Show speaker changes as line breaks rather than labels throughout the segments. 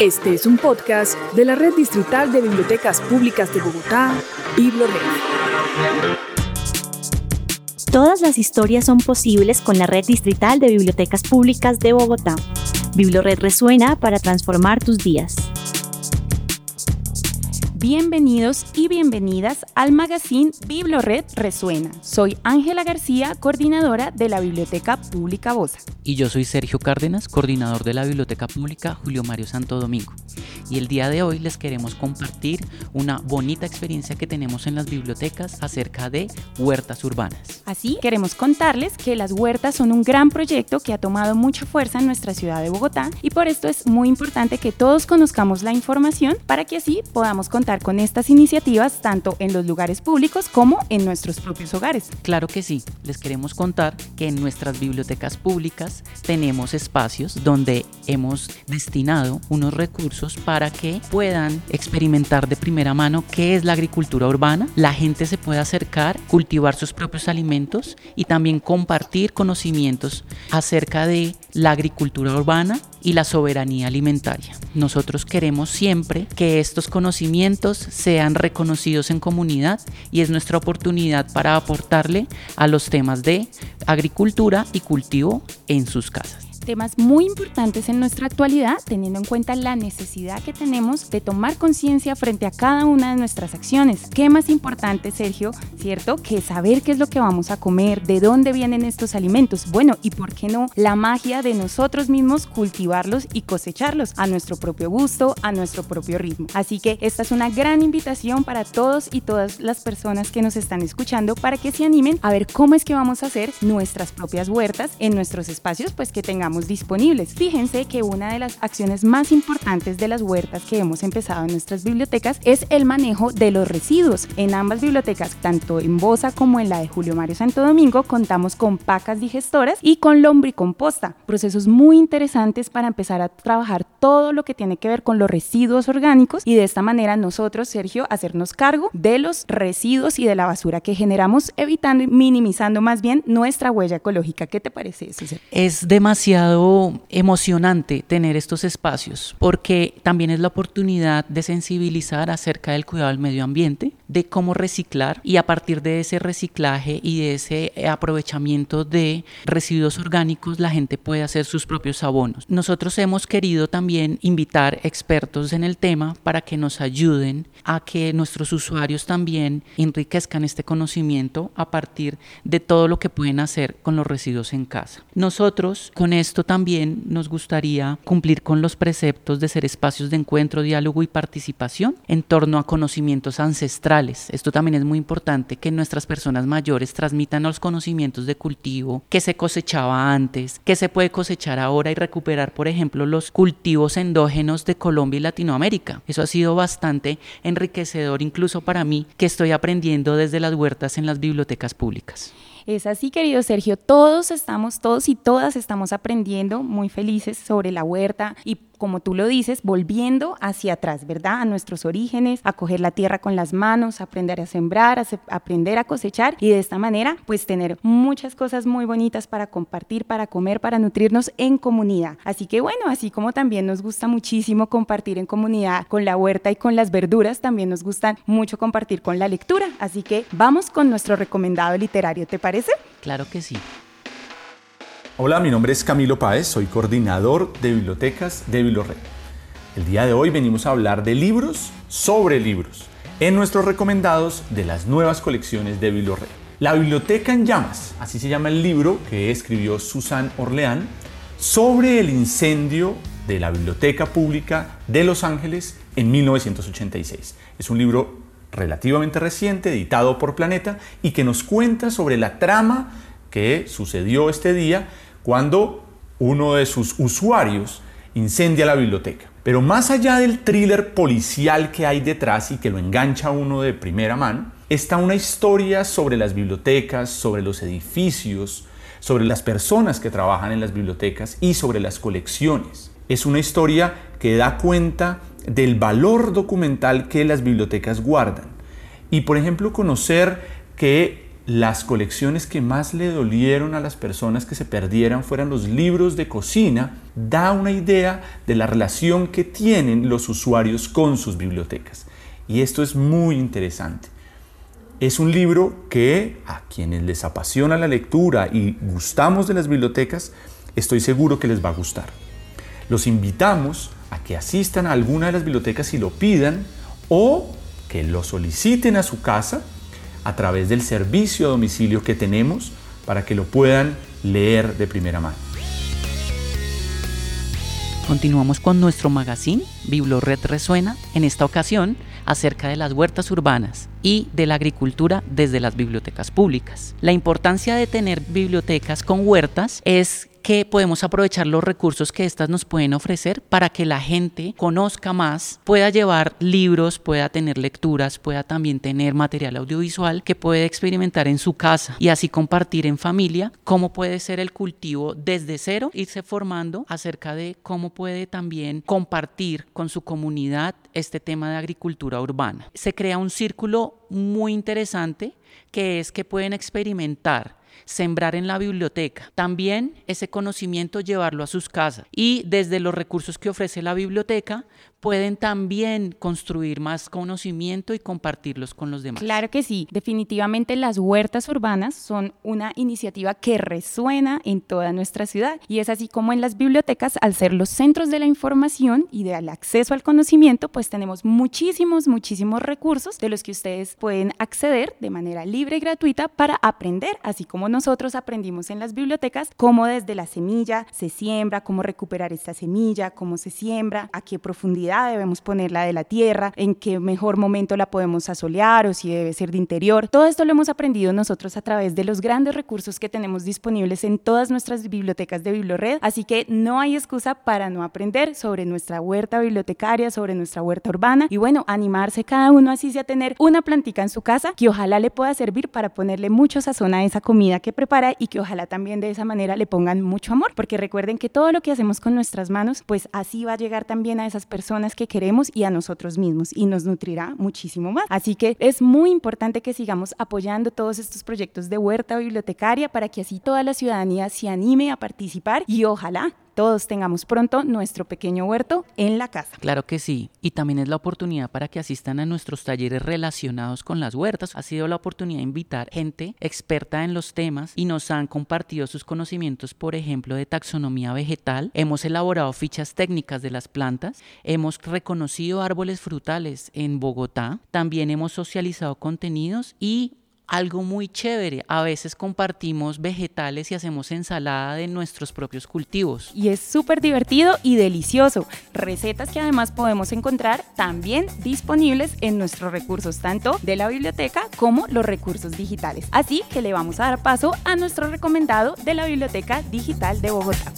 Este es un podcast de la Red Distrital de Bibliotecas Públicas de Bogotá, BibloRed.
Todas las historias son posibles con la Red Distrital de Bibliotecas Públicas de Bogotá. BibloRed resuena para transformar tus días. Bienvenidos y bienvenidas al magazine BibloRed Resuena. Soy Ángela García, coordinadora de la Biblioteca Pública Bosa.
Y yo soy Sergio Cárdenas, coordinador de la Biblioteca Pública Julio Mario Santo Domingo. Y el día de hoy les queremos compartir una bonita experiencia que tenemos en las bibliotecas acerca de huertas urbanas.
Así, queremos contarles que las huertas son un gran proyecto que ha tomado mucha fuerza en nuestra ciudad de Bogotá y por esto es muy importante que todos conozcamos la información para que así podamos contar con estas iniciativas tanto en los lugares públicos como en nuestros propios hogares.
Claro que sí, les queremos contar que en nuestras bibliotecas públicas tenemos espacios donde hemos destinado unos recursos para que puedan experimentar de primera mano qué es la agricultura urbana, la gente se pueda acercar, cultivar sus propios alimentos y también compartir conocimientos acerca de la agricultura urbana y la soberanía alimentaria. Nosotros queremos siempre que estos conocimientos sean reconocidos en comunidad y es nuestra oportunidad para aportarle a los temas de agricultura y cultivo en sus casas
temas muy importantes en nuestra actualidad, teniendo en cuenta la necesidad que tenemos de tomar conciencia frente a cada una de nuestras acciones. ¿Qué más importante, Sergio, cierto? Que saber qué es lo que vamos a comer, de dónde vienen estos alimentos. Bueno, y por qué no, la magia de nosotros mismos cultivarlos y cosecharlos a nuestro propio gusto, a nuestro propio ritmo. Así que esta es una gran invitación para todos y todas las personas que nos están escuchando para que se animen a ver cómo es que vamos a hacer nuestras propias huertas en nuestros espacios, pues que tengamos disponibles. Fíjense que una de las acciones más importantes de las huertas que hemos empezado en nuestras bibliotecas es el manejo de los residuos. En ambas bibliotecas, tanto en Bosa como en la de Julio Mario Santo Domingo, contamos con pacas digestoras y con lombricomposta, procesos muy interesantes para empezar a trabajar todo lo que tiene que ver con los residuos orgánicos y de esta manera nosotros, Sergio, hacernos cargo de los residuos y de la basura que generamos, evitando y minimizando más bien nuestra huella ecológica. ¿Qué te parece eso?
Es demasiado emocionante tener estos espacios porque también es la oportunidad de sensibilizar acerca del cuidado del medio ambiente, de cómo reciclar y a partir de ese reciclaje y de ese aprovechamiento de residuos orgánicos la gente puede hacer sus propios abonos. Nosotros hemos querido también invitar expertos en el tema para que nos ayuden a que nuestros usuarios también enriquezcan este conocimiento a partir de todo lo que pueden hacer con los residuos en casa. Nosotros con esto también nos gustaría cumplir con los preceptos de ser espacios de encuentro, diálogo y participación en torno a conocimientos ancestrales. Esto también es muy importante que nuestras personas mayores transmitan los conocimientos de cultivo que se cosechaba antes, que se puede cosechar ahora y recuperar, por ejemplo, los cultivos endógenos de Colombia y Latinoamérica. Eso ha sido bastante enriquecedor incluso para mí que estoy aprendiendo desde las huertas en las bibliotecas públicas.
Es así, querido Sergio, todos estamos, todos y todas estamos aprendiendo muy felices sobre la huerta y como tú lo dices, volviendo hacia atrás, ¿verdad? A nuestros orígenes, a coger la tierra con las manos, aprender a sembrar, aprender a cosechar y de esta manera, pues tener muchas cosas muy bonitas para compartir, para comer, para nutrirnos en comunidad. Así que bueno, así como también nos gusta muchísimo compartir en comunidad con la huerta y con las verduras, también nos gusta mucho compartir con la lectura. Así que vamos con nuestro recomendado literario, ¿te parece?
Claro que sí.
Hola, mi nombre es Camilo Páez, soy coordinador de bibliotecas de BibloRed. El día de hoy venimos a hablar de libros sobre libros en nuestros recomendados de las nuevas colecciones de BibloRed. La Biblioteca en Llamas, así se llama el libro que escribió Susan Orleán sobre el incendio de la Biblioteca Pública de Los Ángeles en 1986. Es un libro relativamente reciente, editado por Planeta, y que nos cuenta sobre la trama que sucedió este día cuando uno de sus usuarios incendia la biblioteca. Pero más allá del thriller policial que hay detrás y que lo engancha a uno de primera mano, está una historia sobre las bibliotecas, sobre los edificios, sobre las personas que trabajan en las bibliotecas y sobre las colecciones. Es una historia que da cuenta del valor documental que las bibliotecas guardan. Y por ejemplo, conocer que las colecciones que más le dolieron a las personas que se perdieran fueran los libros de cocina, da una idea de la relación que tienen los usuarios con sus bibliotecas. Y esto es muy interesante. Es un libro que a quienes les apasiona la lectura y gustamos de las bibliotecas, estoy seguro que les va a gustar. Los invitamos a que asistan a alguna de las bibliotecas y lo pidan o que lo soliciten a su casa a través del servicio a domicilio que tenemos para que lo puedan leer de primera mano.
Continuamos con nuestro magazine Biblored Resuena, en esta ocasión acerca de las huertas urbanas y de la agricultura desde las bibliotecas públicas. La importancia de tener bibliotecas con huertas es que podemos aprovechar los recursos que éstas nos pueden ofrecer para que la gente conozca más, pueda llevar libros, pueda tener lecturas, pueda también tener material audiovisual que puede experimentar en su casa y así compartir en familia cómo puede ser el cultivo desde cero, irse formando acerca de cómo puede también compartir con su comunidad este tema de agricultura urbana. Se crea un círculo muy interesante que es que pueden experimentar sembrar en la biblioteca. También ese conocimiento llevarlo a sus casas y desde los recursos que ofrece la biblioteca pueden también construir más conocimiento y compartirlos con los demás.
Claro que sí, definitivamente las huertas urbanas son una iniciativa que resuena en toda nuestra ciudad y es así como en las bibliotecas, al ser los centros de la información y del acceso al conocimiento, pues tenemos muchísimos, muchísimos recursos de los que ustedes pueden acceder de manera libre y gratuita para aprender, así como nosotros aprendimos en las bibliotecas, cómo desde la semilla se siembra, cómo recuperar esta semilla, cómo se siembra, a qué profundidad debemos ponerla de la tierra, en qué mejor momento la podemos asolear o si debe ser de interior. Todo esto lo hemos aprendido nosotros a través de los grandes recursos que tenemos disponibles en todas nuestras bibliotecas de Biblored, así que no hay excusa para no aprender sobre nuestra huerta bibliotecaria, sobre nuestra huerta urbana y bueno, animarse cada uno así sea tener una plantica en su casa que ojalá le pueda servir para ponerle mucho sazón a esa comida que prepara y que ojalá también de esa manera le pongan mucho amor, porque recuerden que todo lo que hacemos con nuestras manos, pues así va a llegar también a esas personas que queremos y a nosotros mismos y nos nutrirá muchísimo más. Así que es muy importante que sigamos apoyando todos estos proyectos de huerta bibliotecaria para que así toda la ciudadanía se anime a participar y ojalá todos tengamos pronto nuestro pequeño huerto en la casa.
Claro que sí, y también es la oportunidad para que asistan a nuestros talleres relacionados con las huertas. Ha sido la oportunidad de invitar gente experta en los temas y nos han compartido sus conocimientos, por ejemplo, de taxonomía vegetal. Hemos elaborado fichas técnicas de las plantas, hemos reconocido árboles frutales en Bogotá, también hemos socializado contenidos y algo muy chévere. A veces compartimos vegetales y hacemos ensalada de nuestros propios cultivos.
Y es súper divertido y delicioso. Recetas que además podemos encontrar también disponibles en nuestros recursos, tanto de la biblioteca como los recursos digitales. Así que le vamos a dar paso a nuestro recomendado de la Biblioteca Digital de Bogotá.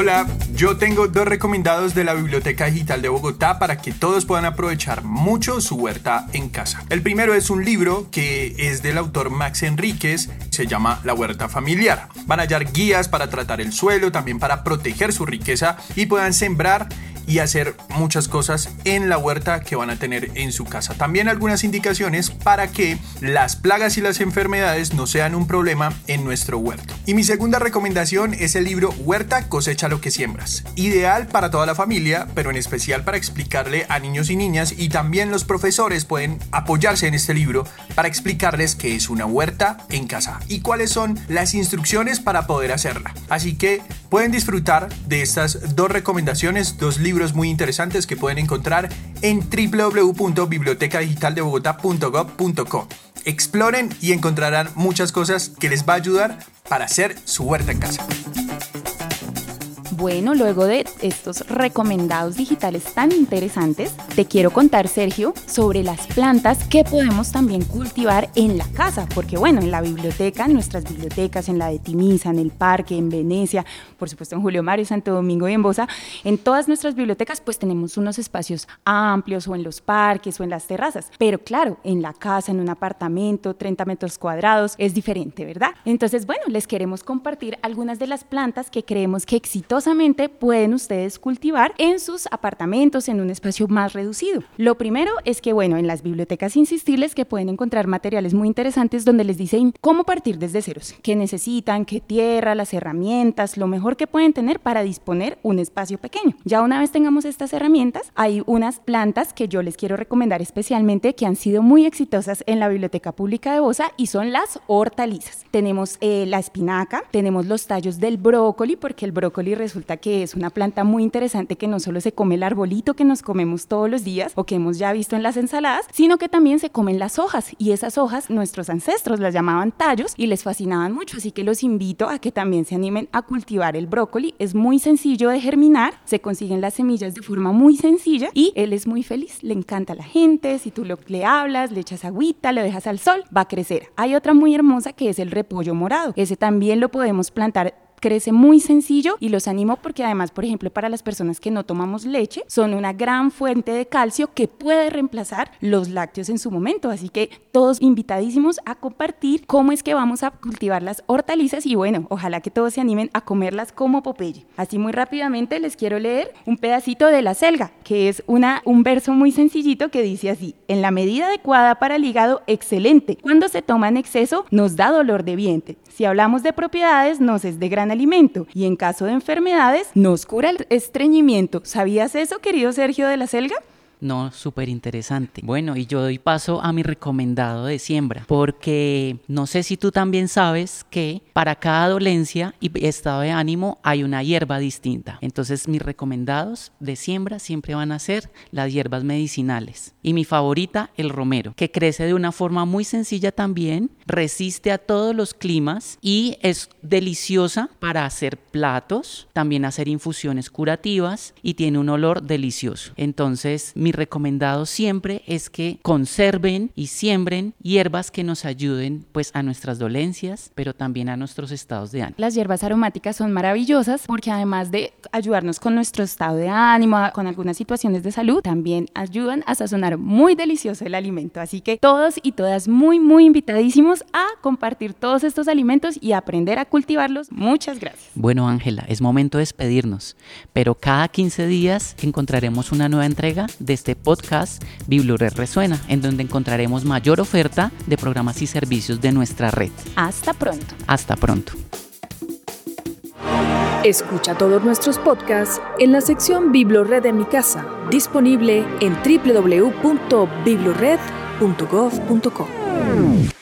Hola, yo tengo dos recomendados de la Biblioteca Digital de Bogotá para que todos puedan aprovechar mucho su huerta en casa. El primero es un libro que es del autor Max Enríquez, se llama La Huerta Familiar. Van a hallar guías para tratar el suelo, también para proteger su riqueza y puedan sembrar y hacer muchas cosas en la huerta que van a tener en su casa. También algunas indicaciones para que las plagas y las enfermedades no sean un problema en nuestro huerto. Y mi segunda recomendación es el libro Huerta cosecha lo que siembras. Ideal para toda la familia, pero en especial para explicarle a niños y niñas y también los profesores pueden apoyarse en este libro para explicarles qué es una huerta en casa y cuáles son las instrucciones para poder hacerla. Así que pueden disfrutar de estas dos recomendaciones, dos libros muy interesantes que pueden encontrar en www.bibliotecadigital.debogotá.gov.co. Exploren y encontrarán muchas cosas que les va a ayudar para hacer su huerta en casa.
Bueno, luego de estos recomendados digitales tan interesantes, te quiero contar, Sergio, sobre las plantas que podemos también cultivar en la casa, porque bueno, en la biblioteca, en nuestras bibliotecas, en la de Timisa, en el parque, en Venecia, por supuesto en Julio Mario, Santo Domingo y en Bosa, en todas nuestras bibliotecas pues tenemos unos espacios amplios o en los parques o en las terrazas, pero claro, en la casa, en un apartamento, 30 metros cuadrados, es diferente, ¿verdad? Entonces, bueno, les queremos compartir algunas de las plantas que creemos que exitosamente pueden ustedes cultivar en sus apartamentos en un espacio más reducido. Lo primero es que, bueno, en las bibliotecas insistirles que pueden encontrar materiales muy interesantes donde les dicen cómo partir desde ceros, qué necesitan, qué tierra, las herramientas, lo mejor que pueden tener para disponer un espacio pequeño. Ya una vez tengamos estas herramientas, hay unas plantas que yo les quiero recomendar especialmente que han sido muy exitosas en la Biblioteca Pública de Bosa y son las hortalizas. Tenemos eh, la espinaca, tenemos los tallos del brócoli, porque el brócoli resulta que es una planta muy interesante que no solo se come el arbolito que nos comemos todos los días o que hemos ya visto en las ensaladas, sino que también se comen las hojas. Y esas hojas nuestros ancestros las llamaban tallos y les fascinaban mucho, así que los invito a que también se animen a cultivar el brócoli. Es muy sencillo de germinar, se consiguen las semillas de forma muy sencilla y él es muy feliz, le encanta a la gente, si tú lo, le hablas, le echas agüita, lo dejas al sol, va a crecer. Hay otra muy hermosa que es el repollo morado, ese también lo podemos plantar crece muy sencillo y los animo porque además, por ejemplo, para las personas que no tomamos leche, son una gran fuente de calcio que puede reemplazar los lácteos en su momento. Así que todos invitadísimos a compartir cómo es que vamos a cultivar las hortalizas y bueno, ojalá que todos se animen a comerlas como Popeye. Así muy rápidamente les quiero leer un pedacito de la selga, que es una, un verso muy sencillito que dice así, en la medida adecuada para el hígado, excelente. Cuando se toma en exceso, nos da dolor de vientre. Si hablamos de propiedades, nos es de gran alimento y en caso de enfermedades nos cura el estreñimiento. ¿Sabías eso, querido Sergio de la Selga?
No, súper interesante. Bueno, y yo doy paso a mi recomendado de siembra, porque no sé si tú también sabes que para cada dolencia y estado de ánimo hay una hierba distinta. Entonces mis recomendados de siembra siempre van a ser las hierbas medicinales. Y mi favorita, el romero, que crece de una forma muy sencilla también, resiste a todos los climas y es deliciosa para hacer platos, también hacer infusiones curativas y tiene un olor delicioso. Entonces, mi recomendado siempre es que conserven y siembren hierbas que nos ayuden pues a nuestras dolencias, pero también a nuestros estados de ánimo.
Las hierbas aromáticas son maravillosas porque además de ayudarnos con nuestro estado de ánimo, con algunas situaciones de salud, también ayudan a sazonar muy delicioso el alimento. Así que todos y todas muy, muy invitadísimos a compartir todos estos alimentos y aprender a cultivarlos. Muchas gracias.
Bueno, Ángela, es momento de despedirnos, pero cada 15 días encontraremos una nueva entrega de este podcast Bibliored Resuena, en donde encontraremos mayor oferta de programas y servicios de nuestra red.
Hasta pronto.
Hasta pronto.
Escucha todos nuestros podcasts en la sección Biblored de mi casa, disponible en www.biblored.gov.co.